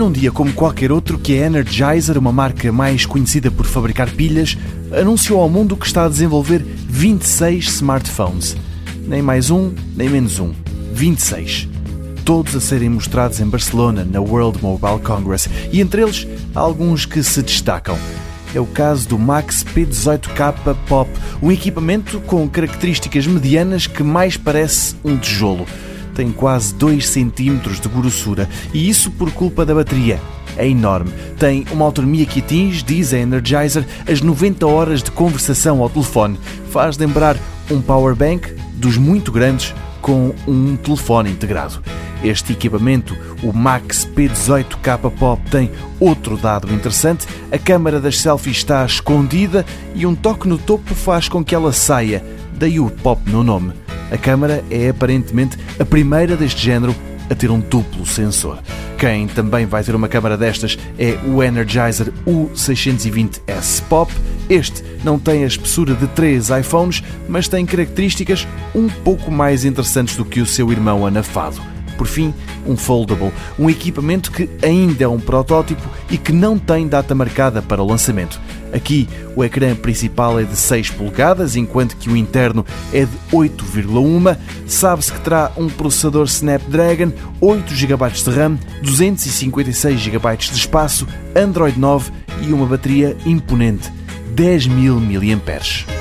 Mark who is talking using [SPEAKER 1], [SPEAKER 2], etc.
[SPEAKER 1] num dia como qualquer outro que a Energizer, uma marca mais conhecida por fabricar pilhas, anunciou ao mundo que está a desenvolver 26 smartphones. Nem mais um, nem menos um. 26. Todos a serem mostrados em Barcelona, na World Mobile Congress, e entre eles há alguns que se destacam. É o caso do Max P18K Pop, um equipamento com características medianas que mais parece um tijolo tem quase 2 cm de grossura e isso por culpa da bateria. É enorme. Tem uma autonomia que atinge, diz a Energizer, as 90 horas de conversação ao telefone. Faz lembrar um power bank dos muito grandes com um telefone integrado. Este equipamento, o Max P18K Pop, tem outro dado interessante: a câmara das selfies está escondida e um toque no topo faz com que ela saia, daí o Pop no nome. A câmara é aparentemente a primeira deste género a ter um duplo sensor. Quem também vai ter uma câmara destas é o Energizer U620S Pop. Este não tem a espessura de três iPhones, mas tem características um pouco mais interessantes do que o seu irmão anafado por fim, um foldable, um equipamento que ainda é um protótipo e que não tem data marcada para o lançamento. Aqui, o ecrã principal é de 6 polegadas, enquanto que o interno é de 8,1. Sabe-se que terá um processador Snapdragon, 8 GB de RAM, 256 GB de espaço, Android 9 e uma bateria imponente, 10.000 mAh.